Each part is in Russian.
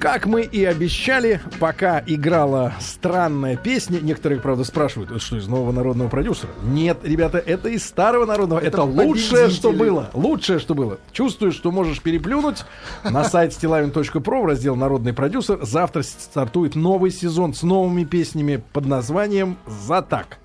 Как мы и обещали, пока играла странная песня, некоторые, правда, спрашивают, это что, из нового народного продюсера? Нет, ребята, это из старого народного. Это, это лучшее, что было. Лучшее, что было. Чувствуешь, что можешь переплюнуть. На сайт stilavin.pro в раздел «Народный продюсер» завтра стартует новый сезон с новыми песнями под названием «За так».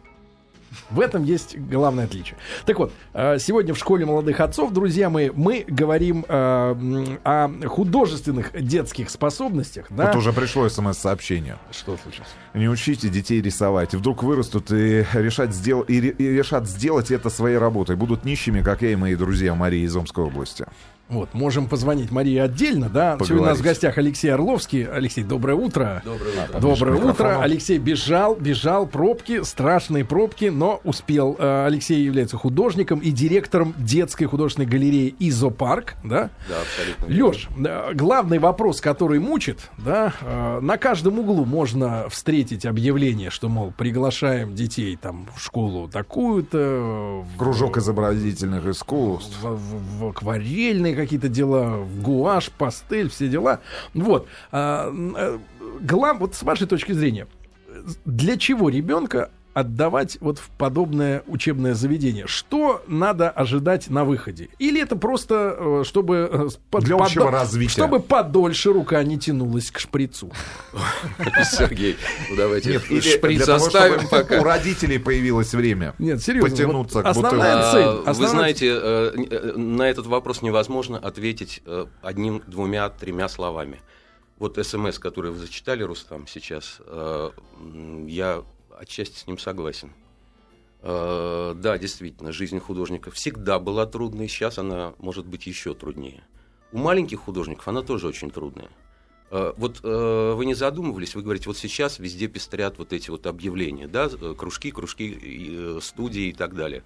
В этом есть главное отличие. Так вот, э, сегодня в школе молодых отцов, друзья мои, мы говорим э, о художественных детских способностях. Да? Вот уже пришло смс-сообщение. Что случилось? Не учите детей рисовать. Вдруг вырастут и решат, сдел... и решат сделать это своей работой. Будут нищими, как я и мои друзья Марии из Омской области. Вот, можем позвонить Марии отдельно, да. Поговорить. Сегодня у нас в гостях Алексей Орловский. Алексей, доброе утро. Доброе утро. Доброе утро. Алексей бежал, бежал, пробки, страшные пробки, но успел. Э, Алексей является художником и директором детской художественной галереи Изопарк, да? Да, абсолютно. Леш, э, главный вопрос, который мучит, да, э, на каждом углу можно встретить объявление, что, мол, приглашаем детей там в школу такую-то. Кружок изобразительных искусств. В, в, в акварельный какие-то дела, гуашь, пастель, все дела. Вот. А, э, глав, вот с вашей точки зрения, для чего ребенка отдавать вот в подобное учебное заведение? Что надо ожидать на выходе? Или это просто, э, чтобы, э, под, Для общего под, развития. чтобы подольше рука не тянулась к шприцу? Сергей, ну давайте шприц оставим пока. У родителей появилось время Нет, серьезно, потянуться к Основная цель. А, вы знаете, э, на этот вопрос невозможно ответить одним, двумя, тремя словами. Вот смс, который вы зачитали, Рустам, сейчас, я отчасти с ним согласен. Э, да, действительно, жизнь художника всегда была трудной, сейчас она может быть еще труднее. У маленьких художников она тоже очень трудная. Э, вот э, вы не задумывались, вы говорите, вот сейчас везде пестрят вот эти вот объявления, да, кружки, кружки, студии и так далее.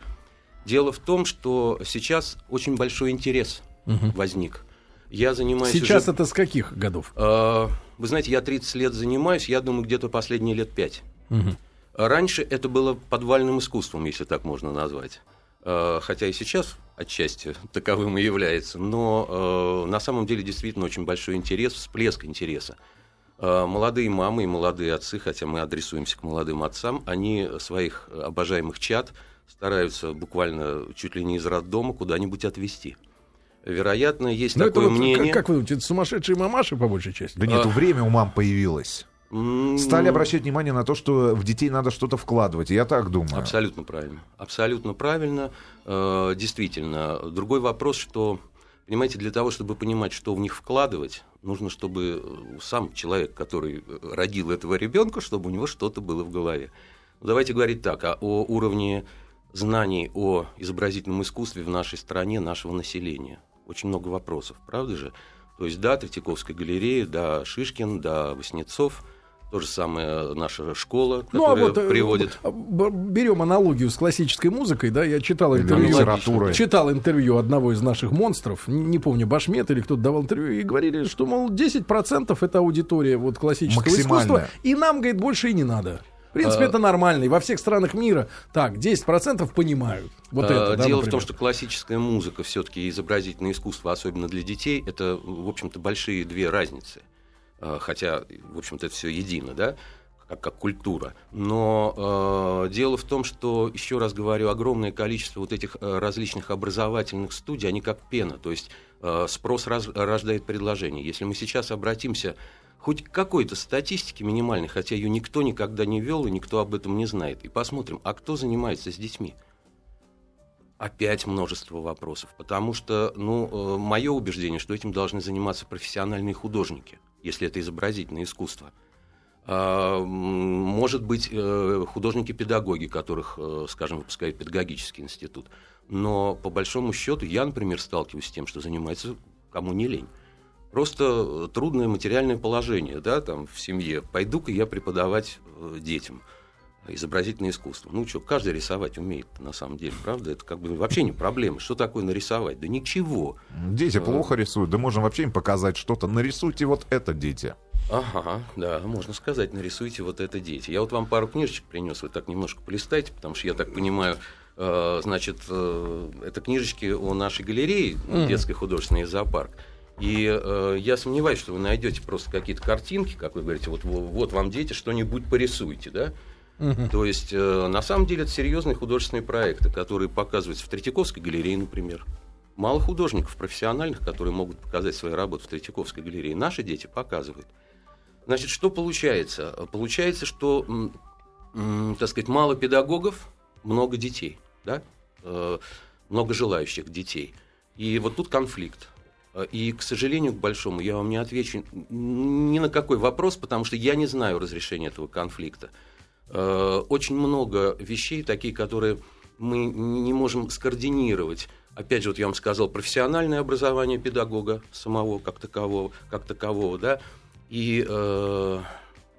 Дело в том, что сейчас очень большой интерес угу. возник. Я занимаюсь... Сейчас уже... это с каких годов? Вы знаете, я 30 лет занимаюсь, я думаю, где-то последние лет 5. Угу. Раньше это было подвальным искусством, если так можно назвать. Э, хотя и сейчас отчасти таковым и является, но э, на самом деле действительно очень большой интерес, всплеск интереса. Э, молодые мамы и молодые отцы, хотя мы адресуемся к молодым отцам, они своих обожаемых чад стараются буквально чуть ли не из роддома куда-нибудь отвезти. Вероятно, есть Но такое это вот, мнение. Как, как вы думаете, это сумасшедшие мамаши по большей части? Да нет, а... время у мам появилось. Стали обращать внимание на то, что в детей надо что-то вкладывать. Я так думаю. Абсолютно правильно. Абсолютно правильно. Э, действительно. Другой вопрос, что, понимаете, для того, чтобы понимать, что в них вкладывать, нужно, чтобы сам человек, который родил этого ребенка, чтобы у него что-то было в голове. Давайте говорить так, а о уровне знаний о изобразительном искусстве в нашей стране, нашего населения. Очень много вопросов, правда же? То есть, да, Третьяковская галерея, да, Шишкин, да, Васнецов – то же самое наша школа, которая ну, а вот, э, приводит. Берем аналогию с классической музыкой, да, я читал интервью, читал интервью одного из наших монстров, не помню, Башмет или кто-то давал интервью, и говорили, что, мол, 10% это аудитория вот классического искусства, и нам, говорит, больше и не надо. В принципе, а, это нормально. И во всех странах мира так, 10% понимают. Вот а, это, дело да, в том, что классическая музыка, все-таки изобразительное искусство, особенно для детей, это, в общем-то, большие две разницы. Э, хотя, в общем-то, это все едино, да, как, как культура. Но э, дело в том, что, еще раз говорю, огромное количество вот этих э, различных образовательных студий, они как пена, то есть э, спрос раз, рождает предложение. Если мы сейчас обратимся хоть к какой-то статистике минимальной, хотя ее никто никогда не вел и никто об этом не знает, и посмотрим, а кто занимается с детьми? Опять множество вопросов, потому что, ну, э, мое убеждение, что этим должны заниматься профессиональные художники – если это изобразительное искусство. А, может быть, э, художники-педагоги, которых, э, скажем, выпускает педагогический институт. Но по большому счету я, например, сталкиваюсь с тем, что занимается кому не лень. Просто трудное материальное положение да, там, в семье. Пойду-ка я преподавать э, детям изобразительное искусство. Ну что, каждый рисовать умеет, на самом деле, правда? Это как бы вообще не проблема. Что такое нарисовать? Да ничего. Дети а... плохо рисуют, да можем вообще им показать что-то. Нарисуйте вот это, дети. Ага, да, можно сказать, нарисуйте вот это, дети. Я вот вам пару книжечек принес, вы так немножко полистайте, потому что я так понимаю, э, значит, э, это книжечки о нашей галерее, mm. детской художественной зоопарк. И э, я сомневаюсь, что вы найдете просто какие-то картинки, как вы говорите, вот, вот вам дети, что-нибудь порисуйте, да? Угу. То есть, э, на самом деле, это серьезные художественные проекты, которые показываются в Третьяковской галерее, например. Мало художников профессиональных, которые могут показать свои работы в Третьяковской галерее. Наши дети показывают. Значит, что получается? Получается, что, так сказать, мало педагогов, много детей, да? Э, много желающих детей. И вот тут конфликт. И, к сожалению, к большому, я вам не отвечу ни на какой вопрос, потому что я не знаю разрешения этого конфликта. Э, очень много вещей, такие, которые мы не можем скоординировать. Опять же, вот я вам сказал, профессиональное образование педагога самого как такового, как такового да, и э,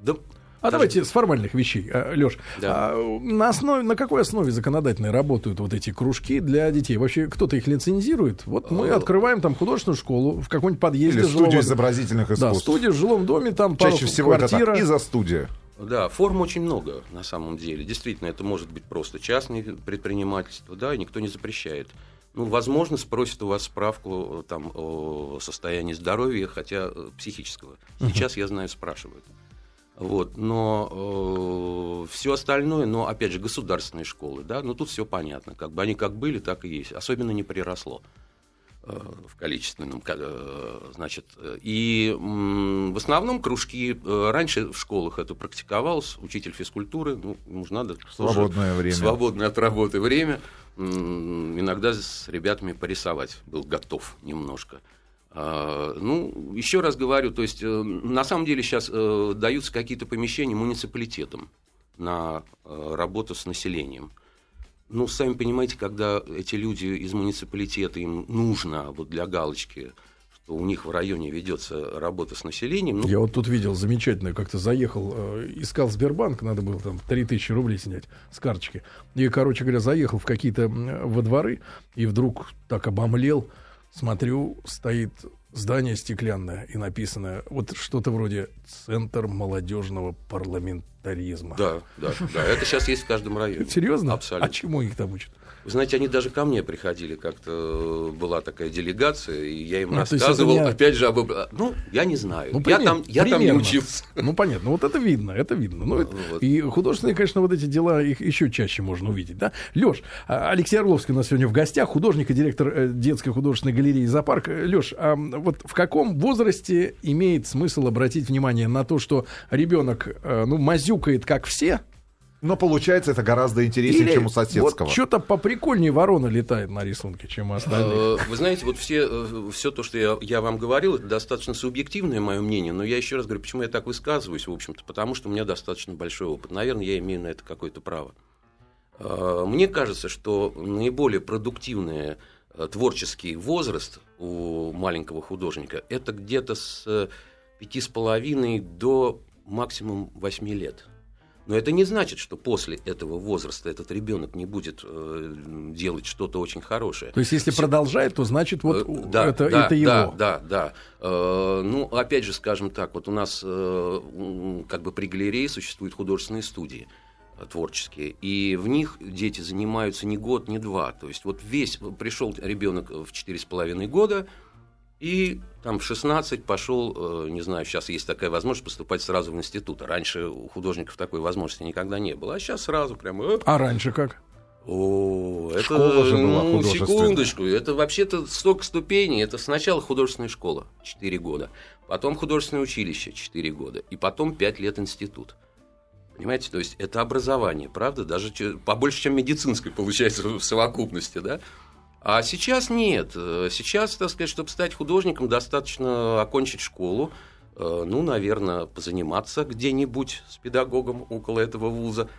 да, а давайте с формальных вещей, а, Леш. Да. А, на основе, на какой основе законодательной работают вот эти кружки для детей? Вообще кто-то их лицензирует? Вот мы э, открываем там художественную школу в каком-нибудь подъезде. Или студию изобразительных искусств. Да, студия в жилом доме, там Чаще всего квартира. это так, и за студия. Да, форм очень много на самом деле. Действительно, это может быть просто частное предпринимательство, да, и никто не запрещает. Ну, возможно, спросят у вас справку там, о состоянии здоровья, хотя э, психического. Сейчас, я знаю, спрашивают. Вот, но э, все остальное, но опять же государственные школы, да, ну тут все понятно, как бы они как были, так и есть, особенно не приросло э, в количественном, э, значит, и в основном кружки раньше в школах это практиковалось, учитель физкультуры, ну ему же надо свободное время, свободное от работы время, иногда с ребятами порисовать был готов немножко. А, ну, еще раз говорю, то есть э, на самом деле сейчас э, даются какие-то помещения муниципалитетам на э, работу с населением. Ну, сами понимаете, когда эти люди из муниципалитета, им нужно вот для галочки, что у них в районе ведется работа с населением. Ну... Я вот тут видел замечательно, как-то заехал, искал Сбербанк, надо было там 3000 рублей снять с карточки. И, короче говоря, заехал в какие-то во дворы, и вдруг так обомлел, смотрю, стоит здание стеклянное и написано вот что-то вроде «Центр молодежного парламентаризма». Да, да, да. Это сейчас есть в каждом районе. Серьезно? Абсолютно. А чему их там учат? Вы знаете, они даже ко мне приходили, как-то была такая делегация, и я им ну, рассказывал, не... опять же, об... Ну, я не знаю. Ну, я там, я там не учился. Ну, понятно. Вот это видно, это видно. Ну, вот. И художественные, конечно, вот эти дела, их еще чаще можно увидеть, да? Леш, а, Алексей Орловский у нас сегодня в гостях, художник и директор э, детской художественной галереи «Зоопарк». Леш, а вот в каком возрасте имеет смысл обратить внимание на то, что ребенок, э, ну, мазюкает, как все, но получается это гораздо интереснее, Или чем у соседского. Вот что-то поприкольнее ворона летает на рисунке, чем у остальных. Э, вы знаете, вот все, э, все то, что я, я вам говорил, это достаточно субъективное мое мнение, но я еще раз говорю, почему я так высказываюсь, в общем-то, потому что у меня достаточно большой опыт. Наверное, я имею на это какое-то право. Мне кажется, что наиболее продуктивный творческий возраст у маленького художника это где-то с пяти с половиной до максимум восьми лет. Но это не значит, что после этого возраста этот ребенок не будет э, делать что-то очень хорошее. То есть, если Все... продолжает, то значит, вот э, да, это, да, это его. Да, да, да. Э, ну, опять же, скажем так, вот у нас э, как бы при галерее существуют художественные студии э, творческие, и в них дети занимаются не год, не два. То есть вот весь пришел ребенок в четыре с половиной года, и там в 16 пошел, э, не знаю, сейчас есть такая возможность поступать сразу в институт. Раньше у художников такой возможности никогда не было. А сейчас сразу прямо... А раньше как? О, это, школа же была ну, секундочку, это вообще-то столько ступеней. Это сначала художественная школа, 4 года, потом художественное училище, 4 года, и потом 5 лет институт. Понимаете, то есть это образование, правда, даже побольше, чем медицинское получается в совокупности, да? А сейчас нет. Э, сейчас, так сказать, чтобы стать художником, достаточно окончить школу, э, ну, наверное, позаниматься где-нибудь с педагогом около этого вуза –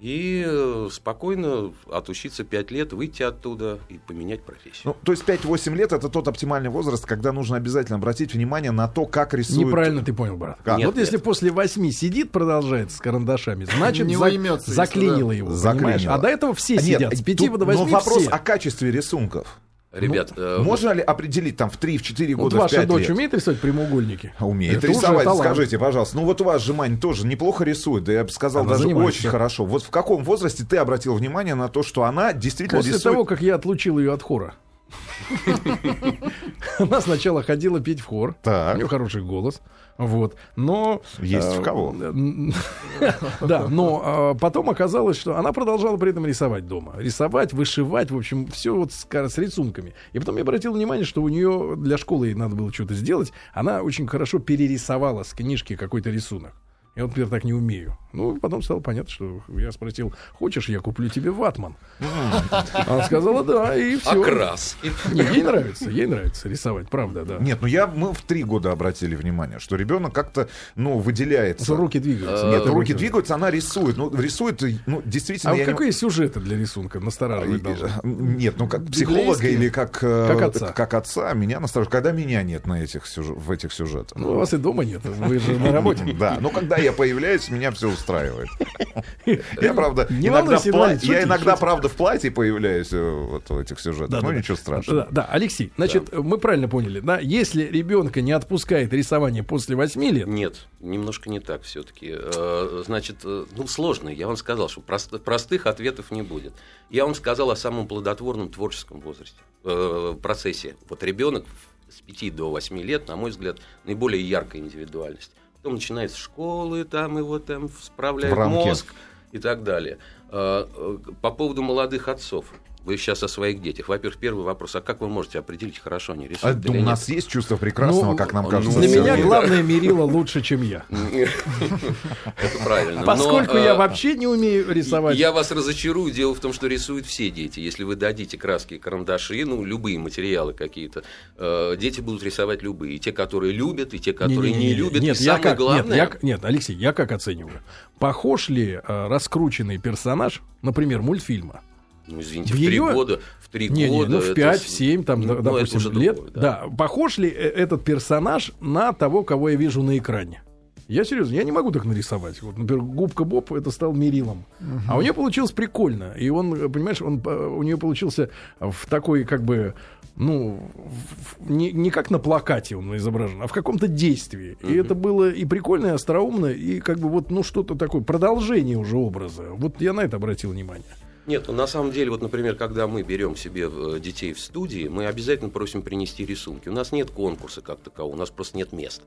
и э, спокойно отучиться 5 лет, выйти оттуда и поменять профессию. Ну, то есть 5-8 лет это тот оптимальный возраст, когда нужно обязательно обратить внимание на то, как рисуют. Неправильно ты понял, брат. Как? Нет, вот нет. если после 8 сидит, продолжает с карандашами, значит, не за... заклинило его. Заклинило. А до этого все а сидят. Нет, с 5 до 8 Но вопрос все. о качестве рисунков. Ребят, ну, э, можно ли определить там в 3-4 вот года, ваша в дочь лет? умеет рисовать прямоугольники? Умеет Это рисовать, скажите, пожалуйста. Ну вот у вас же, Мань, тоже неплохо рисует, да я бы сказал, она даже занимается. очень хорошо. Вот в каком возрасте ты обратил внимание на то, что она действительно После рисует... того, как я отлучил ее от хора. Она сначала ходила петь в хор. Так. У нее хороший голос. Вот. Но... Есть в э, кого. Да, но э, потом оказалось, что она продолжала при этом рисовать дома. Рисовать, вышивать, в общем, все вот с, с рисунками. И потом я обратил внимание, что у нее для школы ей надо было что-то сделать. Она очень хорошо перерисовала с книжки какой-то рисунок. Я вот, например, так не умею. Ну, потом стало понятно, что я спросил, хочешь, я куплю тебе ватман? Она сказала, да, и все. Окрас. ей нравится, ей нравится рисовать, правда, да. Нет, ну я, мы в три года обратили внимание, что ребенок как-то, ну, выделяется. Руки двигаются. Нет, руки двигаются, она рисует. Ну, рисует, ну, действительно, А какие сюжеты для рисунка настораживать должны? Нет, ну как психолога или как, э, Как отца. как отца меня настораживает. Когда меня нет на этих в этих сюжетах. Ну, у вас и дома нет, вы же на работе. Да, но когда я появляюсь, меня все устраивает. Я, правда, Не иногда, в пла- я иногда, правда, в платье появляюсь э, вот в этих сюжетах. Ну, ничего страшного. Да, да, Алексей, значит, мы правильно поняли, да, если ребенка не отпускает рисование после 8 лет, Нет, немножко не так все-таки. Значит, э, ну сложно. Я вам сказал, что прост- простых ответов не будет. Я вам сказал о самом плодотворном творческом возрасте, э, процессе. Вот ребенок с 5 до 8 лет, на мой взгляд, наиболее яркая индивидуальность. Потом начинается школы, там его там рамке. мозг и так далее. Э, э, По поводу молодых отцов. Вы сейчас о своих детях. Во-первых, первый вопрос. А как вы можете определить, хорошо они А, рисуют или у нет? нас есть чувство прекрасного, Ну, как нам ну, кажется. для меня главное мерило лучше, чем я. Это правильно. Но, Поскольку э, я вообще не умею рисовать. Я вас разочарую. Дело в том, что рисуют все дети. Если вы дадите краски, карандаши, ну, любые материалы какие-то, э, дети будут рисовать любые. И те, которые любят, и те, которые не, любят. Нет, я самое как, главное... Нет, я, нет, Алексей, я как оцениваю? Похож ли э, раскрученный персонаж, например, мультфильма? Ну, извините, в в три года, в три Не, не, года... ну в это 5, с- в 7, там, ну, да, допустим, это лет. другое, да. Похож ли э, этот персонаж на того, кого я вижу на экране? Я серьезно, я не могу так нарисовать. Вот, например, губка Боб это стал Мерилом. А у нее получилось прикольно. И он, понимаешь, он, э, у нее получился в такой, как бы, ну, в- не, не как на плакате он изображен, а в каком-то действии. И это было и прикольно, и остроумно, и как бы вот, ну, что-то такое, продолжение уже образа. Вот я на это обратил внимание. Нет, ну, на самом деле, вот, например, когда мы берем себе э, детей в студии, мы обязательно просим принести рисунки. У нас нет конкурса как такового, у нас просто нет мест.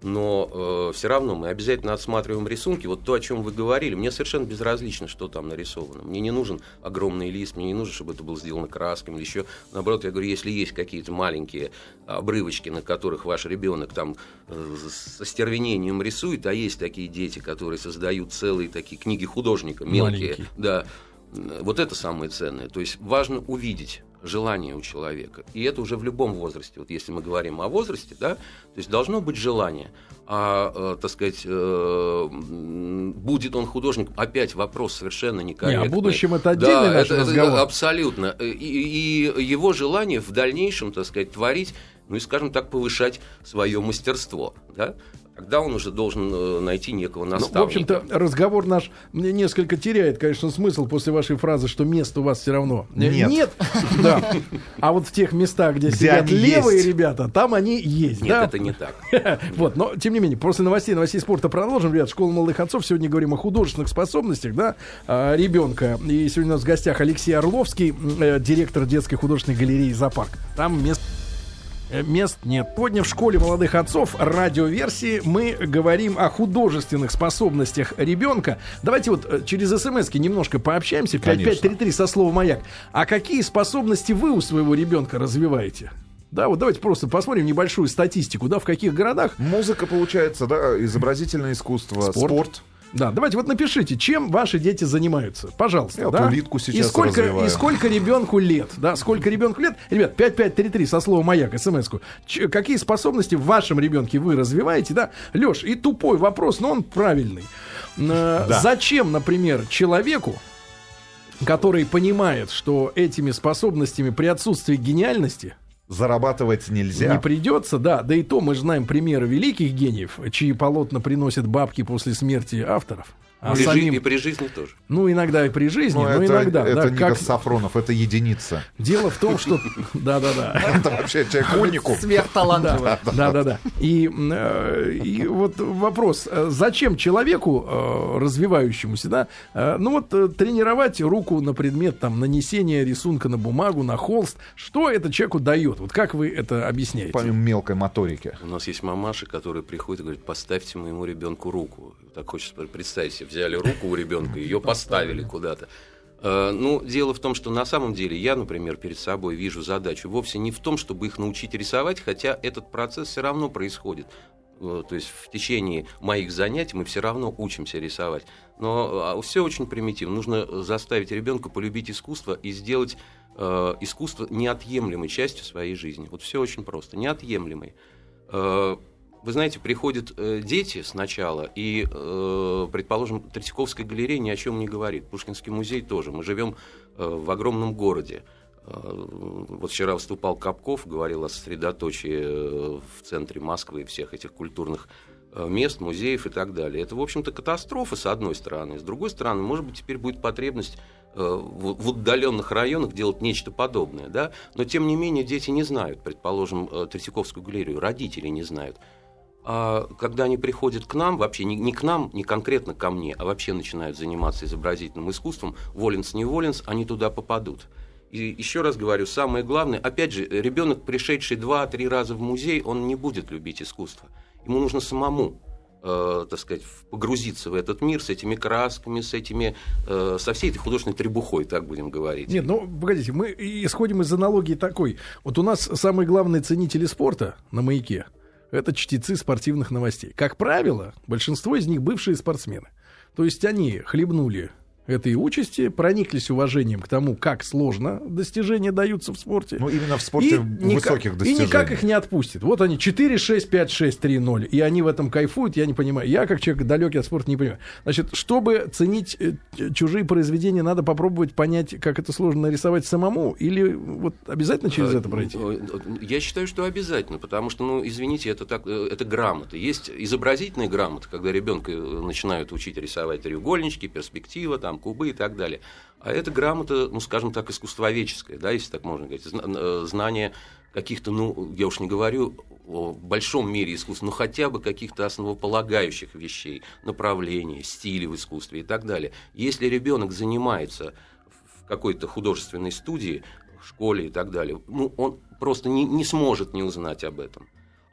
Но все равно мы обязательно отсматриваем рисунки. Вот то, о чем вы говорили, мне совершенно безразлично, что там нарисовано. Мне не нужен огромный лист, мне не нужно, чтобы это было сделано красками или еще. Наоборот, я говорю, если есть какие-то маленькие обрывочки, на которых ваш ребенок там э, со стервенением рисует, а есть такие дети, которые создают целые такие книги художника, мелкие, Маленькие. да, вот это самое ценное. То есть важно увидеть желание у человека. И это уже в любом возрасте. Вот если мы говорим о возрасте, да, то есть должно быть желание. А, э, так сказать, э, будет он художник, опять вопрос совершенно некорректный. Не, о будущем это отдельный да, наш это- это разговор. абсолютно. И, и его желание в дальнейшем, так сказать, творить, ну и, скажем так, повышать свое мастерство, да, тогда он уже должен э, найти некого Ну, наставника. в общем-то, разговор наш мне несколько теряет, конечно, смысл после вашей фразы, что мест у вас все равно э, Нет. да. А вот в тех местах, где, Где сидят левые есть. ребята, там они есть. Нет, да? это не так. Вот, но тем не менее, после новостей, новостей спорта продолжим, ребят. Школа молодых отцов. Сегодня говорим о художественных способностях, да, а, ребенка. И сегодня у нас в гостях Алексей Орловский, э, директор детской художественной галереи «Зоопарк». Там мест Э, Мест нет. Сегодня в школе молодых отцов радиоверсии мы говорим о художественных способностях ребенка. Давайте вот э, через смс немножко пообщаемся. Конечно. 5533 со словом маяк. А какие способности вы у своего ребенка развиваете? Да, вот давайте просто посмотрим небольшую статистику, да, в каких городах. Музыка, получается, да, изобразительное искусство, Спорт. спорт. Да, давайте вот напишите, чем ваши дети занимаются. Пожалуйста. Я да? улитку сейчас и сколько, развиваю. и сколько ребенку лет? Да, сколько ребенку лет? Ребят, 5533 со словом маяк, смс-ку. Ч- какие способности в вашем ребенке вы развиваете? Да, Леш, и тупой вопрос, но он правильный. Э, Да. Зачем, например, человеку, который понимает, что этими способностями при отсутствии гениальности Зарабатывать нельзя. не придется, да, да и то мы знаем примеры великих гениев, чьи полотна приносят бабки после смерти авторов. А при самим- И при жизни тоже. Ну, иногда и при жизни, Ну, но это, иногда. это да, не как... Сафронов, это единица. Дело в том, что... Да-да-да. Это вообще человек уникум. Сверхталантливый. Да, да, да. И, э, и вот вопрос: э, зачем человеку э, развивающемуся, да, ну вот тренировать руку на предмет там нанесения рисунка на бумагу, на холст, что это человеку дает? Вот как вы это объясняете? Помимо мелкой моторики. У нас есть мамаши, которые приходят и говорят, поставьте моему ребенку руку. Так хочется представить себе, взяли руку у ребенка, ее поставили куда-то. Э, Ну, дело в том, что на самом деле я, например, перед собой вижу задачу вовсе не в том, чтобы их научить рисовать, хотя этот процесс все равно происходит. Э, То есть в течение моих занятий мы все равно учимся рисовать. Но все очень примитивно. Нужно заставить ребенка полюбить искусство и сделать э, искусство неотъемлемой частью своей жизни. Вот все очень просто. Неотъемлемой. Вы знаете, приходят э, дети сначала, и, э, предположим, Третьяковская галерея ни о чем не говорит. Пушкинский музей тоже. Мы живем э, в огромном городе. Вот вчера выступал Капков, говорил о сосредоточии в центре Москвы всех этих культурных мест, музеев и так далее. Это, в общем-то, катастрофа, с одной стороны. С другой стороны, может быть, теперь будет потребность в отдаленных районах делать нечто подобное. Да? Но, тем не менее, дети не знают, предположим, Третьяковскую галерею, родители не знают. А когда они приходят к нам, вообще не, не к нам, не конкретно ко мне, а вообще начинают заниматься изобразительным искусством, воленс не воленс, они туда попадут. И еще раз говорю, самое главное, опять же, ребенок, пришедший два-три раза в музей, он не будет любить искусство. Ему нужно самому э, так сказать, погрузиться в этот мир с этими красками, с этими, э, со всей этой художественной требухой, так будем говорить. Нет, ну, погодите, мы исходим из аналогии такой. Вот у нас самые главные ценители спорта на маяке – это чтецы спортивных новостей. Как правило, большинство из них бывшие спортсмены. То есть они хлебнули этой участи, прониклись уважением к тому, как сложно достижения даются в спорте. Ну, именно в спорте И никак- высоких И достижений. никак их не отпустит. Вот они 4, 6, 5, 6, 3, 0. И они в этом кайфуют, я не понимаю. Я, как человек далекий от спорта, не понимаю. Значит, чтобы ценить э, чужие произведения, надо попробовать понять, как это сложно нарисовать самому, или вот обязательно через это пройти? Э, Я считаю, что обязательно, потому что, ну, извините, это так, э, это грамота. Есть изобразительные грамоты, когда ребенка э, начинают учить рисовать треугольнички, перспектива, там, кубы и так далее. А это грамота, ну, скажем так, искусствоведческая, да, если так можно говорить, э, знание каких-то, ну, я уж не говорю о большом мире искусства, но хотя бы каких-то основополагающих вещей, направлений, стилей в искусстве и так далее. Если ребенок занимается в какой-то художественной студии, в школе и так далее, ну, он просто не, не сможет не узнать об этом.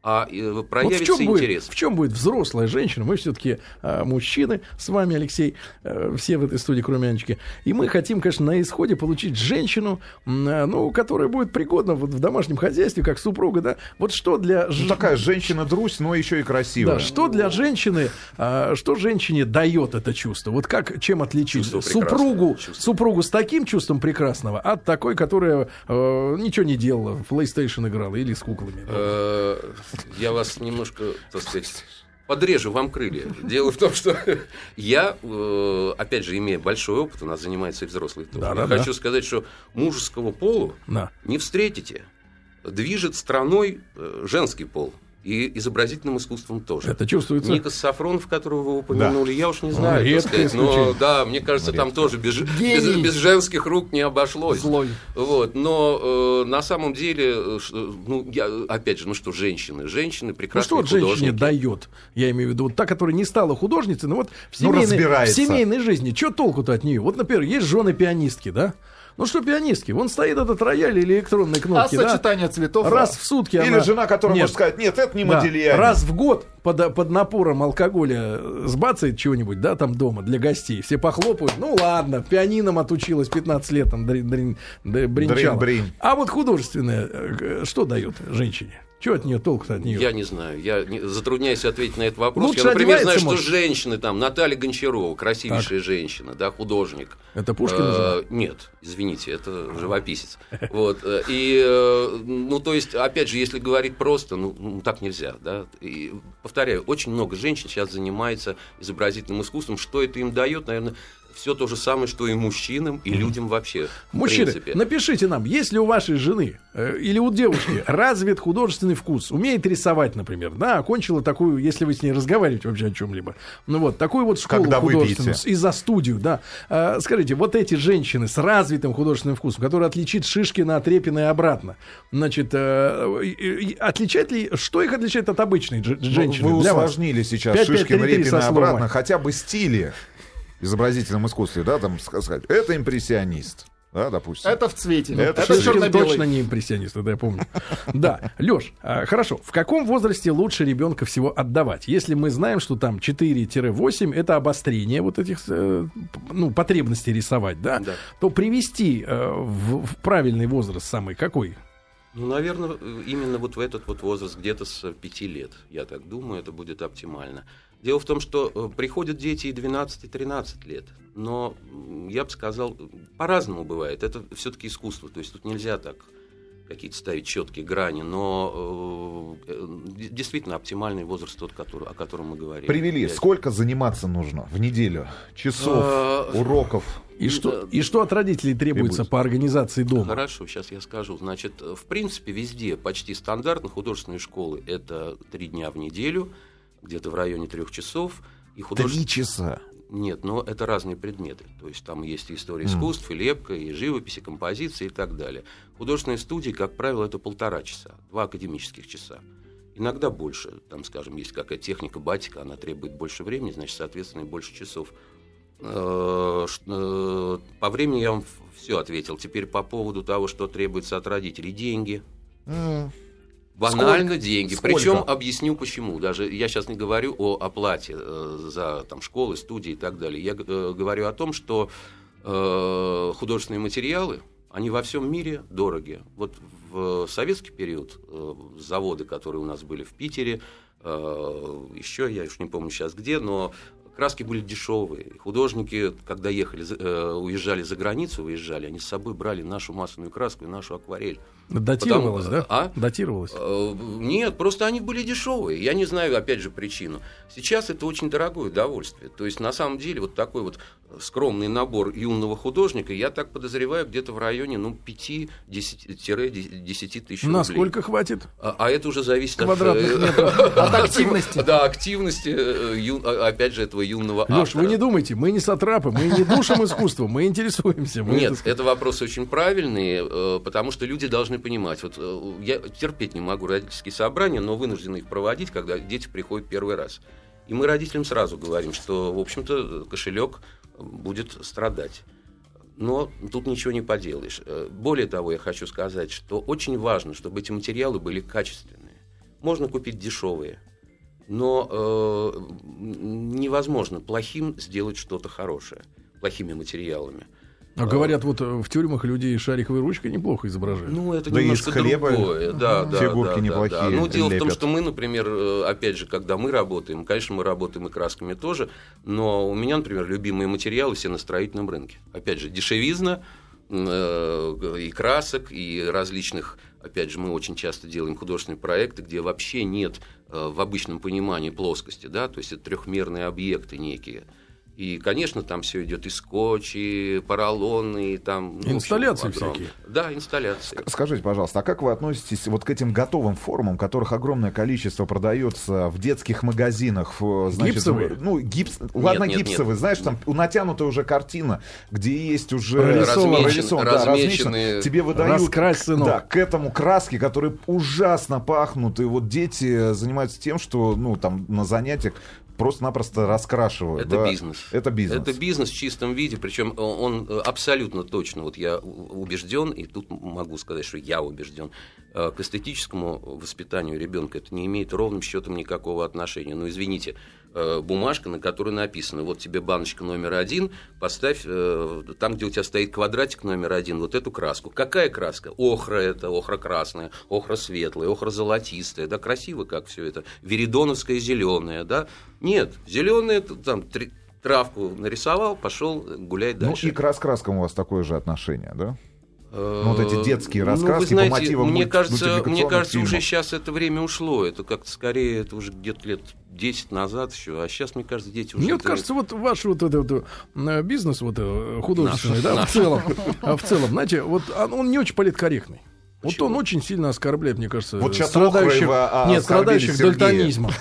А э, Вот в проявится чем, будет, интерес. в чем будет взрослая женщина? Мы все-таки мужчины с вами, Алексей, э, все в этой студии, кроме Анечки. И мы хотим, конечно, на исходе получить женщину, э, ну, которая будет пригодна вот в домашнем хозяйстве, как супруга, да? Вот что для... Ну, такая женщина-друзь, но еще и красивая. Да, что для женщины, а, что женщине дает это чувство? Вот как, чем отличить супругу, Чувство. супругу с таким чувством прекрасного от такой, которая э, ничего не делала, в PlayStation играла или с куклами? Я вас немножко, так сказать, подрежу вам крылья. Дело в том, что я, э, опять же, имея большой опыт, у нас занимается и взрослый тоже, Да, я да, да. хочу сказать, что мужеского полу Да. не встретите. Движет страной э, женский пол. И изобразительным искусством тоже. Это чувствуется. Никас Сафронов, которого вы упомянули, я уж не знаю, так редкое сказать, но да, мне кажется, там тоже без, без, без женских рук не обошлось. Злой. Вот, но э, на самом деле, э, ш- ну, я, опять же, ну что, женщины, женщины Ну прекрасные что вот женщине дает? Я имею в виду, вот та, которая не стала художницей, но вот в Ну, семейной, в семейной жизни, что толку-то от нее? Вот, например, есть жены пианистки, да? Ну что пианистки? Вон стоит этот рояль или электронные А кнопки, да? сочетание цветов... Раз в сутки Или она... жена, которая Нет, может сказать, нет, это не да, Модельяне. Раз в год под, под напором алкоголя сбацает чего-нибудь, да, там дома для гостей. Все похлопают. Ну ладно, пианином отучилась 15 лет, там дрин, дрин, д- бренчала. Дрин-брин. А вот художественное, э, что дает женщине? Чего от нее толку-то от нее? Я не знаю, я не- затрудняюсь ответить на этот вопрос. Лучше я, например, знаю, что может? женщины, там, Наталья Гончарова, красивейшая женщина, да, художник. Это Пушкина жена? Э, Нет, извините, это живописец. Вот, э, и, э, ну, то есть, опять же, если говорить просто, ну, ну, так нельзя, да. И, повторяю, очень много женщин сейчас занимается изобразительным искусством. Что это им дает, наверное, все то же самое, что и мужчинам, и людям вообще. Мужчины, напишите нам, есть ли у вашей жены э, или у девушки развит художественный вкус, умеет рисовать, например, да, окончила такую, если вы с ней разговариваете вообще о чем-либо, ну вот, такую вот школу Когда художественную, и за студию, да. Э, скажите, вот эти женщины с развитым художественным вкусом, которые отличит Шишкина от Репина и обратно, значит, э, и- и- отличает ли, что их отличает от обычной дж- женщины Вы для вас? усложнили сейчас Пять, пять, Шишкин, три, три Репина со обратно, хотя бы стили изобразительном искусстве, да, там ска- сказать, это импрессионист, да, допустим. Это в цвете. Это Это, черно-белый. точно не импрессионист, это я помню. Да, Леш, хорошо. В каком возрасте лучше ребенка всего отдавать? Если мы знаем, что там 4-8 это обострение вот этих э, ну, потребностей рисовать, да, Да. то привести э, в, в правильный возраст самый какой? Ну, наверное, именно вот в этот вот возраст, где-то с 5 лет, я так думаю, это будет оптимально. Дело в том, что э, приходят дети и 12, и 13 лет, но я бы сказал, по-разному бывает. Это все-таки искусство, то есть тут нельзя так какие-то ставить четкие грани, но э, э, действительно оптимальный возраст тот, который, о котором мы говорили. Привели. Пять. Сколько заниматься нужно в неделю? Часов, А, уроков? И что, и что от родителей требуется Требуется. по организации дома? Хорошо, сейчас я скажу. Значит, э, в принципе, везде почти стандартно художественные школы это три дня в неделю, где-то в районе трех часов. И художе- Три часа. Нет, но это разные предметы. То есть там есть и история искусств, и лепка, и живопись, и композиция и так далее. Художественные студии, как правило, это полтора часа, два академических часа. Иногда больше. Там, скажем, есть какая-то техника батика, она требует больше времени, значит, соответственно, и больше часов. Э, э, По времени я вам все ответил. Теперь по поводу того, что требуется от родителей. Деньги. М, Банально Сколько? деньги. Сколько? Причем объясню почему. Даже я сейчас не говорю о оплате э, за там, школы, студии и так далее. Я э, говорю о том, что э, художественные материалы, они во всем мире дороги. Вот в советский период э, заводы, которые у нас были в Питере, э, еще, я уж не помню сейчас где, но краски были дешевые. Художники, когда ехали, э, уезжали за границу, выезжали, они с собой брали нашу масляную краску и нашу акварель. Датировалось, Потому- да? а? Датировалось. Э, Нет, просто они были дешевые. Я не знаю, опять же, причину. Сейчас это очень дорогое удовольствие. То есть, на самом деле, вот такой вот скромный набор юного художника, я так подозреваю, где-то в районе ну, 5-10 тысяч рублей. Насколько хватит? А, а это уже зависит Квадратных от, э, метров. От активности. Да, активности, э, ю- а- опять же, этого юного Леш, автора. вы не думайте, мы не сатрапы, мы не душим искусство, мы интересуемся. мы, Нет, это вопросы очень правильные, потому что люди должны понимать. Вот э, я терпеть не могу родительские собрания, но вынуждены их проводить, когда дети приходят первый раз. И мы родителям сразу говорим, что, в общем-то, кошелек будет страдать. Но тут ничего не поделаешь. Э, Более того, я хочу сказать, что очень важно, чтобы эти материалы были качественные. Можно купить дешевые, но э, невозможно плохим сделать что-то хорошее, плохими материалами. А говорят, вот э, в тюрьмах люди шариковой ручкой неплохо изображают. Ну, это Да немножко из хлеба другое. Да, да, фигурки да, да, неплохие да. Ну, дело в том, лепят. что мы, например, э, опять же, когда мы работаем, конечно, мы работаем и красками тоже, но у меня, например, любимые материалы все на строительном рынке. Опять же, дешевизна э, и красок, и различных Опять же, мы очень часто делаем художественные проекты, где вообще нет э, в обычном понимании плоскости, да, то есть это трехмерные объекты некие. И, конечно, там все идет и скотч, и поролоны, и там... ну, общем, Инсталляции огромное. всякие. Да, инсталляции. Скажите, пожалуйста, а как вы относитесь вот к этим готовым формам, которых огромное количество продается в детских магазинах? Значит, Гипсовые? Ну, гипс... Ладно, нет, гипсовые, нет. знаешь, там натянутая уже картина, где есть уже Прорисовано. прорисовано, да, Размечены. размечено. Тебе выдают Раскрась, сынок. да, к этому краски, которые ужасно пахнут. И вот дети занимаются тем, что ну, там на занятиях просто-напросто раскрашивают. Это да. бизнес. Это бизнес. Это бизнес в чистом виде, причем он э, абсолютно точно, вот я убежден, и тут могу сказать, что я убежден, э, к эстетическому воспитанию ребенка это не имеет ровным счетом никакого отношения. Ну, извините, э, бумажка, на которой написано, вот тебе баночка номер один, поставь э, там, где у тебя стоит квадратик номер один, вот эту краску. Какая краска? Охра это, охра красная, охра светлая, охра золотистая, да, красиво как все это. Веридоновская зеленая, да. Нет, зеленая, там, три- травку нарисовал, пошел гулять Ну дальше. и к раскраскам у вас такое же отношение, да? Ну, вот эти детские Ну, вы раскраски знаете, по мотивам мне кажется, мне кажется, уже фильмов. сейчас это время ушло. Это как-то скорее, это уже где-то лет 10 назад еще. А сейчас, мне кажется, дети уже... Мне это- кажется, вот ваш вот этот вот, э, бизнес вот э, художественный, Наш. да, в Наш. целом, а в целом, знаете, вот он он не очень политкорректный. Вот он очень сильно оскорбляет, мне кажется, Вот щас страдающих, Охраева, а, нет, страдающих дальтонизмом.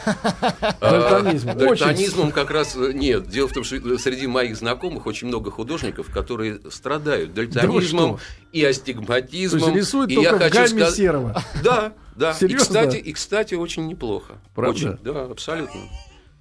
Дальтонизмом как раз э, нет. Дело в том, что э, среди моих знакомых очень много художников, которые страдают дальтонизмом и То астигматизмом. есть рисует И только я хочу сказать- серого. Да, да. И Серьезно? кстати, и, кстати, очень неплохо. Правда? Да, абсолютно.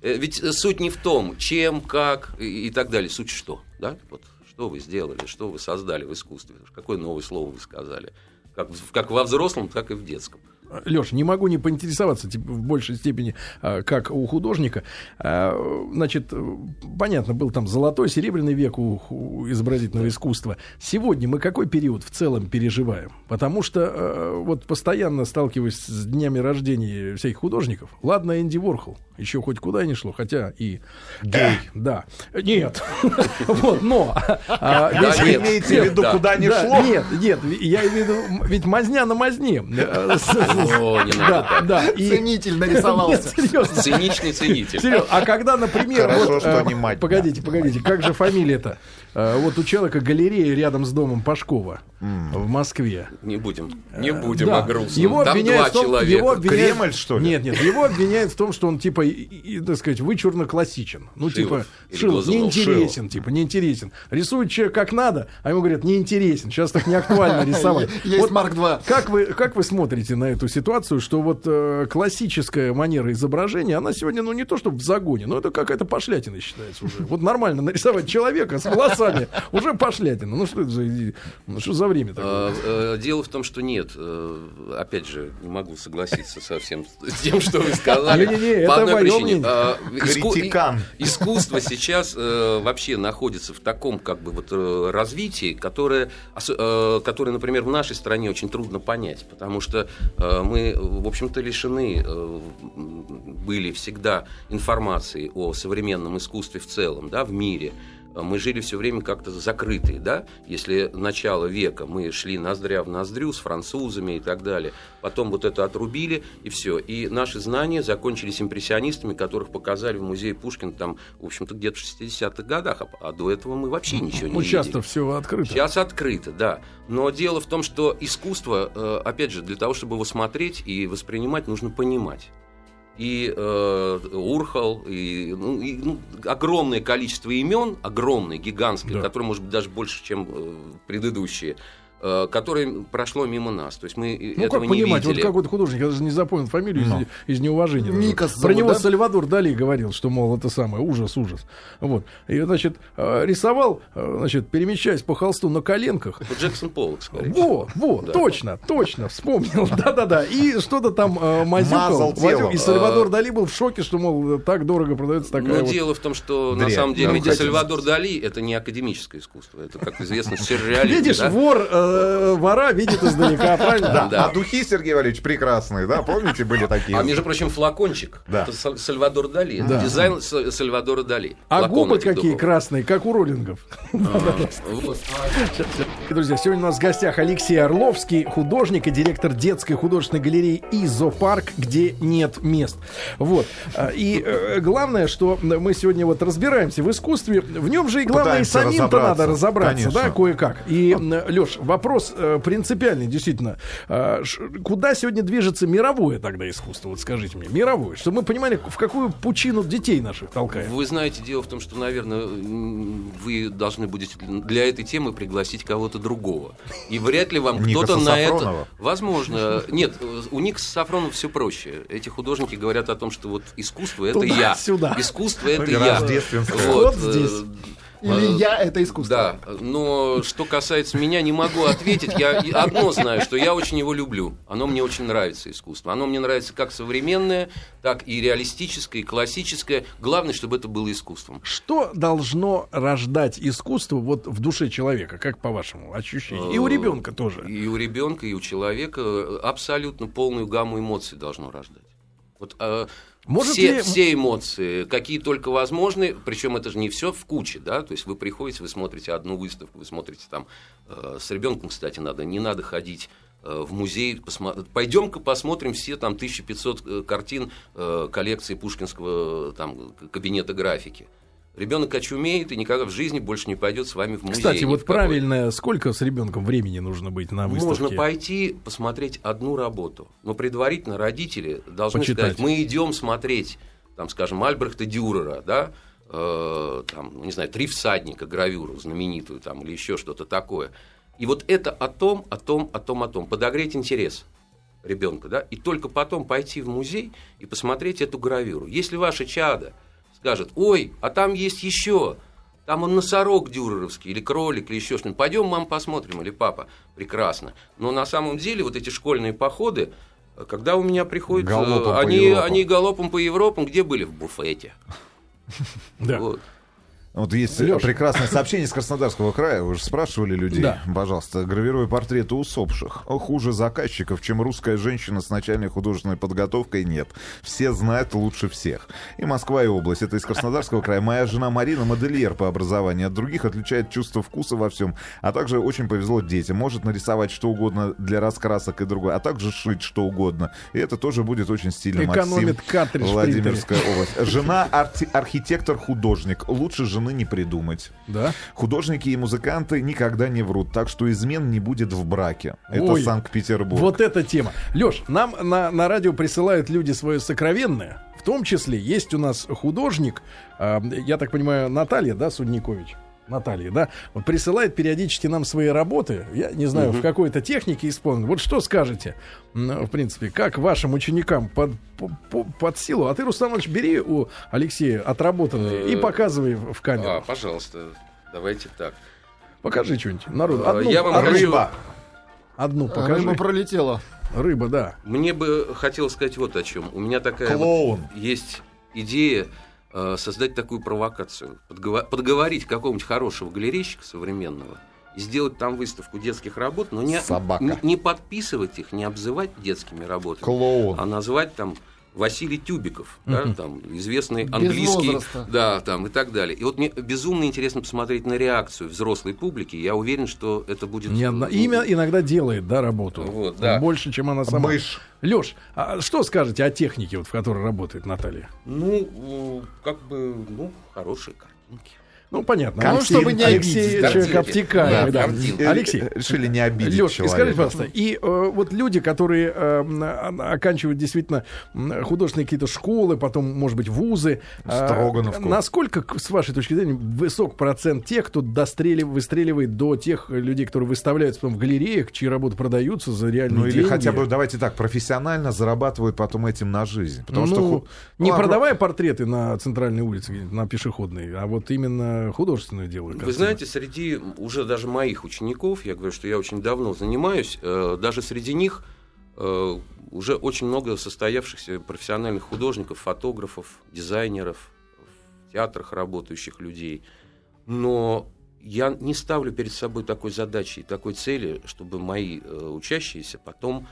Э, Ведь суть не в том, чем, как и, и так далее. Суть что, да? Вот что вы сделали, что вы создали в искусстве, какое новое слово вы сказали. Как, как во взрослом, так и в детском. Леш, не могу не поинтересоваться типа, в большей степени, а, как у художника. А, Значит, э, понятно, был там золотой, серебряный век у, изобразительного искусства. Сегодня мы какой период в целом переживаем? Потому что э, вот постоянно сталкиваюсь с днями рождения всяких художников. Ладно, Энди Ворхол, еще хоть куда не шло, хотя и гей, да. Нет. Вот, но... а, Вы имеете в виду, да. куда не шло? Нет, нет, я имею в виду, ведь мазня на мазне. О, не надо Да, Ценитель нарисовался. Циничный ценитель. Серьезно. А когда, например, Хорошо, что э, не мать, погодите, погодите, как же фамилия-то? Э, Вот у человека галерея рядом с домом Пашкова в Москве. Не будем, не будем Да. о грустном. Его Там обвиняют два в том, человека. его обвиняют- Кремль, что ли? Нет, нет, его обвиняют в том, что он типа, и- и, так сказать, вычурно классичен. Ну, Шилов типа, Шилов, неинтересен, типа, неинтересен. Рисует человек как надо, а ему говорят, неинтересен. Сейчас так не актуально рисовать. Есть Вот Марк 2. Как вы, как вы смотрите на эту ситуацию, что вот э, классическая манера изображения, она сегодня, ну, не то чтобы в загоне, но это какая-то пошлятина считается уже. Вот нормально нарисовать человека с волосами, уже пошлятина. Ну, что это за, ну, что за время такое? А, э, Дело в том, что нет. э, Опять же, не могу согласиться со всем с тем, что вы сказали. Не-не-не, По это одной моё причине. А, иску- Искусство сейчас э, вообще находится в таком как бы вот развитии, которое, которое, например, в нашей стране очень трудно понять, потому что мы, в общем-то, лишены были всегда информации о современном искусстве в целом, да, в мире. Мы жили все время как-то закрытые, да? Если начало века мы шли ноздря в ноздрю с французами и так далее, потом вот это отрубили и все. И наши знания закончились импрессионистами, которых показали в музее Пушкина там, в общем-то, где-то в 60-х годах, а, а до этого мы вообще ничего не Ну, видели. часто все открыто. Сейчас открыто, да. Но дело в том, что искусство, э, опять же, для того, чтобы его смотреть и воспринимать, нужно понимать. И э, Урхал, и, ну, и, ну, огромное количество имен, огромное, гигантское, Да. которое может быть даже больше, чем э, предыдущие, которое прошло мимо нас. То есть мы Ну, этого как не понимать, вот видели. какой-то художник, я даже не запомнил фамилию Ну. из, из неуважения. Никас Про него да? Сальвадор Дали говорил, что, мол, это самое, ужас, ужас. Вот. И, значит, э, рисовал, э, значит, перемещаясь по холсту на коленках. Это Джексон Поллок, скорее. Вот, вот, Да. точно, точно, вспомнил, да-да-да. И что-то там э, мазюкал. Телом. И Сальвадор Дали был в шоке, что, мол, так дорого продается такая Но вот... дело в том, что на Дрянь. самом деле ведь. Сальвадор Дали это не академическое искусство, это, как известно, сюрреализм. Видишь, вор э, вора видит издалека, правильно? Да. Да. А духи, Сергей Валерьевич, прекрасные, да? Помните, были такие? А между прочим, флакончик. Да. Это Саль- Сальвадор Дали. Да. Это дизайн Са- Сальвадора Дали. А Флакон губы какие духов. красные, как у роллингов. А. Друзья, сегодня у нас в гостях Алексей Орловский, художник и директор детской художественной галереи «Изопарк», где нет мест. Вот. А, И э, главное, что мы сегодня вот разбираемся в искусстве, в нем же и главное и самим-то надо разобраться, да, кое-как. И, Леш, вопрос э, принципиальный, действительно. А, ш- Куда сегодня движется мировое тогда искусство? Вот скажите мне, мировое, чтобы мы понимали, в какую пучину детей наших толкаем. Вы знаете, дело в том, что, наверное, вы должны будете для этой темы пригласить кого-то другого. И вряд ли вам кто-то на это... Возможно. Нет, у Никса Сафронова все проще. Эти художники говорят о том, что вот искусство — это я. сюда. Искусство — это я. Вот э, здесь. Или э, я это искусство. Да, но что касается меня, не могу ответить. Я одно знаю, что я очень его люблю. Оно мне очень нравится, искусство. Оно мне нравится как современное, так и реалистическое, и классическое. Главное, чтобы это было искусством. Что должно рождать искусство вот в душе человека, как по вашему ощущению? И у ребенка тоже. И у ребенка, и у человека абсолютно полную гамму эмоций должно рождать. Вот, э, Может все, ли... все эмоции, какие только возможны, причем это же не все в куче, да, то есть вы приходите, вы смотрите одну выставку, вы смотрите там, э, с ребенком, кстати, надо, не надо ходить э, в музей, посмо... пойдем-ка посмотрим все там 1500 э, картин э, коллекции Пушкинского там, кабинета графики. Ребенок очумеет и никогда в жизни больше не пойдет с вами в музей. Кстати, вот правильно, сколько с ребенком времени нужно быть на выставке? Можно пойти посмотреть одну работу, но предварительно родители должны Почитать. сказать, мы идем смотреть, там, скажем, Альбрехта Дюрера, да, э, там, ну, не знаю, три всадника, гравюру знаменитую там или еще что-то такое. И вот это о том, о том, о том, о том, подогреть интерес ребенка, да, и только потом пойти в музей и посмотреть эту гравюру. Если ваше чадо скажет, ой, а там есть еще, там он носорог дюреровский, или кролик, или еще что-нибудь. Пойдем, мам, посмотрим, или папа. Прекрасно. Но на самом деле вот эти школьные походы, когда у меня приходят, галопом они, они галопом по Европам, где были? В буфете. Да. Вот. Вот есть Леша. прекрасное сообщение из Краснодарского края. Вы же спрашивали людей. Да. Пожалуйста, гравируя портреты усопших. Хуже заказчиков, чем русская женщина с начальной художественной подготовкой, нет. Все знают лучше всех. И Москва, и область. Это из Краснодарского края. Моя жена Марина модельер по образованию. От других отличает чувство вкуса во всем. А также очень повезло детям. Может нарисовать что угодно для раскрасок и другое. А также шить что угодно. И это тоже будет очень стильно. Экономит Максим, картридж Владимирская область. Жена архитектор-художник. Лучше жены не придумать. Да? Художники и музыканты никогда не врут, так что измен не будет в браке. Это Санкт-Петербург. Вот эта тема. Леш, нам на, на радио присылают люди свое сокровенное. В том числе есть у нас художник, э, я так понимаю, Наталья, да, Судникович? Наталья, да, вот присылает периодически нам свои работы, я не знаю, угу. в какой-то технике исполнен. Вот что скажете, в принципе, как вашим ученикам под, под, под силу? А ты, Рустам бери у Алексея отработанные и э, показывай в камеру. А, пожалуйста, давайте так. Покажи что-нибудь народу. Э, одну, я вам хочу... Рыба. Одну покажи. Рыба пролетела. Рыба, да. Мне бы хотелось сказать вот о чем. У меня такая вот есть идея создать такую провокацию, подговор- подговорить какого-нибудь хорошего галерейщика современного и сделать там выставку детских работ, но не, не, не подписывать их, не обзывать детскими работами, Клоун. а назвать там Василий Тюбиков, да, там известный английский, да, там и так далее. И вот мне безумно интересно посмотреть на реакцию взрослой публики. Я уверен, что это будет. Не одна... Имя иногда делает, да, работу. Вот, да. Больше, чем она сама. Мышь. Леш, а что скажете о технике, вот, в которой работает Наталья? Ну, как бы, ну, хорошие картинки. Ну, понятно. Картин, ну, чтобы не Алексей обидеть. человек обтекаемый. Да, да. Алексей. Решили не обидеть Леш, человека. скажи, пожалуйста, и э, вот люди, которые э, оканчивают действительно художественные какие-то школы, потом, может быть, вузы. Э, насколько, с вашей точки зрения, высок процент тех, кто дострелив, выстреливает до тех людей, которые выставляются потом в галереях, чьи работы продаются за реальные ну, деньги? Ну, или хотя бы, давайте так, профессионально зарабатывают потом этим на жизнь. Потому ну, что... Не ну, продавая портреты на центральной улице, на пешеходной, а вот именно художественную делаю. Вы знаете, среди уже даже моих учеников, я говорю, что я очень давно занимаюсь, э, даже среди них э, уже очень много состоявшихся профессиональных художников, фотографов, дизайнеров, в театрах работающих людей. Но я не ставлю перед собой такой задачи и такой цели, чтобы мои э, учащиеся потом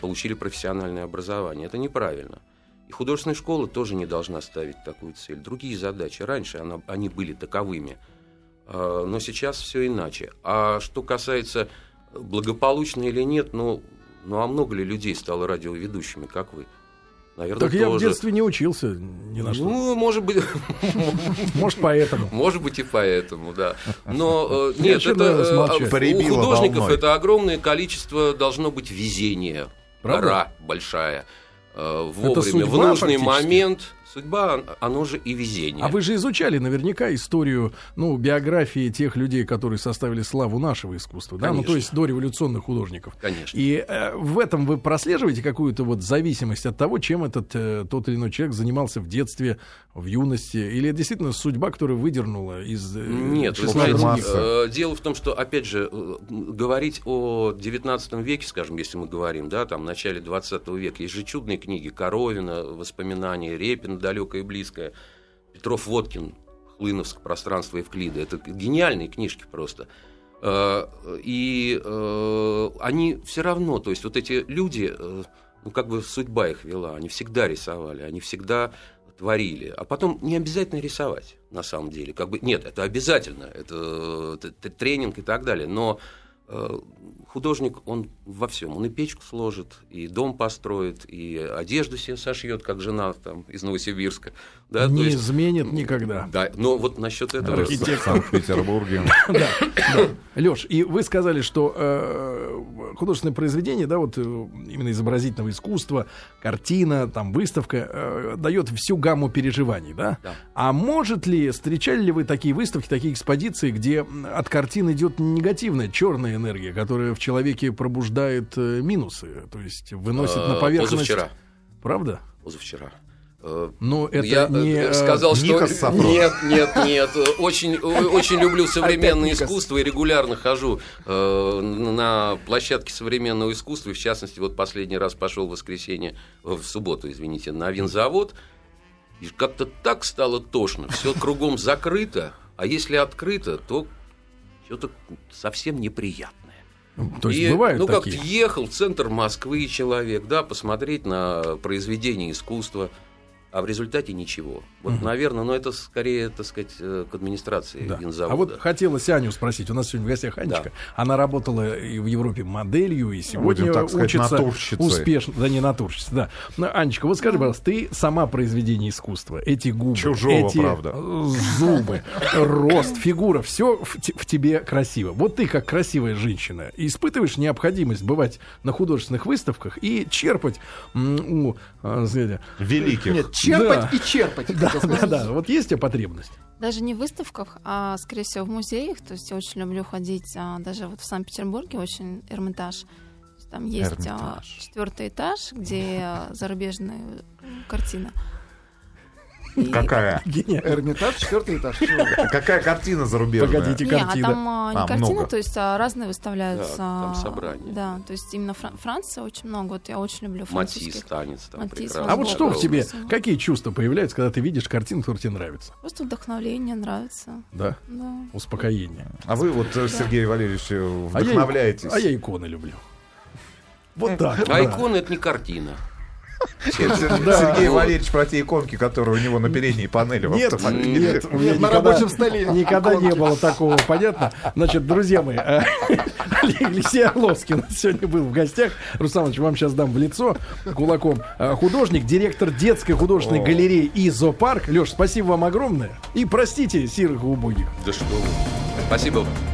получили профессиональное образование. Это неправильно. И художественная школа тоже не должна ставить такую цель. Другие задачи. Раньше она, они были таковыми. А, но сейчас все иначе. А что касается благополучно или нет, ну, ну а много ли людей стало радиоведущими, как вы? Наверное, так тоже. я в детстве не учился ни на что. Ну, может быть... Может, поэтому. Может быть, и поэтому, да. Но э, нет, это э, у художников это огромное количество должно быть везения. Гора большая. Э, вовремя, в нужный момент Судьба, оно же и везение. А вы же изучали наверняка историю, ну, биографии тех людей, которые составили славу нашего искусства, Конечно. да, ну, то есть до революционных художников. Конечно. И э, в этом вы прослеживаете какую-то вот зависимость от того, чем этот э, тот или иной человек занимался в детстве, в юности, или действительно судьба, которая выдернула из э, Нет, вы знаете, э, дело в том, что, опять же, э, говорить о 19 веке, скажем, если мы говорим, да, там, в начале 20 века, есть же чудные книги Коровина, воспоминания Репина, далекое и близкое. Петров Водкин, Хлыновск, пространство Евклида. Это гениальные книжки просто. Э, и э, они все равно, то есть вот эти люди, э, ну, как бы судьба их вела. Они всегда рисовали, они всегда творили. А потом не обязательно рисовать, на самом деле. Как бы, нет, это обязательно, это, это тренинг и так далее. Но художник, он во всем. Он и печку сложит, и дом построит, и одежду себе сошьет, как жена там, из Новосибирска. Да, не есть, изменит никогда. Да, но вот насчет этого... В Санкт-Петербурге. Леш, и вы сказали, что э, художественное произведение, да, вот э, именно изобразительного искусства, картина, там, выставка, э, дает всю гамму переживаний, да? да? А может ли, встречали ли вы такие выставки, такие экспозиции, где от картин идет негативная, черная энергия, которая в человеке пробуждает э, минусы, то есть выносит на э, поверхность. Позавчера. Правда? Позавчера. Э, ну, это я не сказал, что нет, нет, нет. Очень, очень люблю современное искусство и регулярно хожу э, на площадке современного искусства. В частности, вот последний раз пошел в воскресенье, в субботу, извините, на винзавод. И как-то так стало тошно. Все кругом закрыто, а если открыто, то что-то совсем неприятно. То есть и, бывают ну, такие. как ехал в центр Москвы человек, да, посмотреть на произведение искусства, а в результате ничего. Вот, угу. наверное, но это скорее, так сказать, э, к администрации да. винзавода. А вот хотелось Аню спросить. У нас сегодня в гостях Анечка. Да. Она работала и в Европе моделью, и сегодня Будем, так учится сказать, успешно. Да, не натурщица, да. Но, Анечка, вот скажи, пожалуйста, ты сама произведение искусства. Эти губы, Чужого, эти правда. зубы, рост, фигура, все в, в тебе красиво. Вот ты, как красивая женщина, испытываешь необходимость бывать на художественных выставках и черпать у, а, великих. Нет, черпать да. и черпать. Да, да, да. Вот есть у тебя потребность? Даже не в выставках, а, скорее всего, в музеях. То есть я очень люблю ходить а, даже вот в Санкт-Петербурге, очень Эрмитаж. Там есть а, четвертый этаж, где а, зарубежная картина. Какая? Эрмитаж, четвертый этаж. Какая картина зарубежная? Погодите, картина. Нет, а там а, не а, картина, много. то есть а, разные выставляются. Да, там собрания. Да, то есть именно Фран- Франция очень много. Вот я очень люблю французских. Матис, танец там Матис, А вот что в тебе, какие чувства появляются, когда ты видишь картину, которая тебе нравится? Просто вдохновление нравится. Да? Да. Успокоение. А вы вот, да. Сергей Валерьевич, вдохновляетесь? А я, а я иконы люблю. Вот так. А иконы это не картина. Сергей Валерьевич про те иконки, которые у него на передней панели в Нет, нет, у меня на рабочем столе никогда не было такого, понятно? Значит, друзья мои, э, Алексей Орловский у нас сегодня был в гостях. Руслан вам сейчас дам в лицо кулаком. Э, художник, директор детской художественной галереи «Изопарк». Леш, спасибо вам огромное. И простите сирых убогих. Да что вы. Спасибо.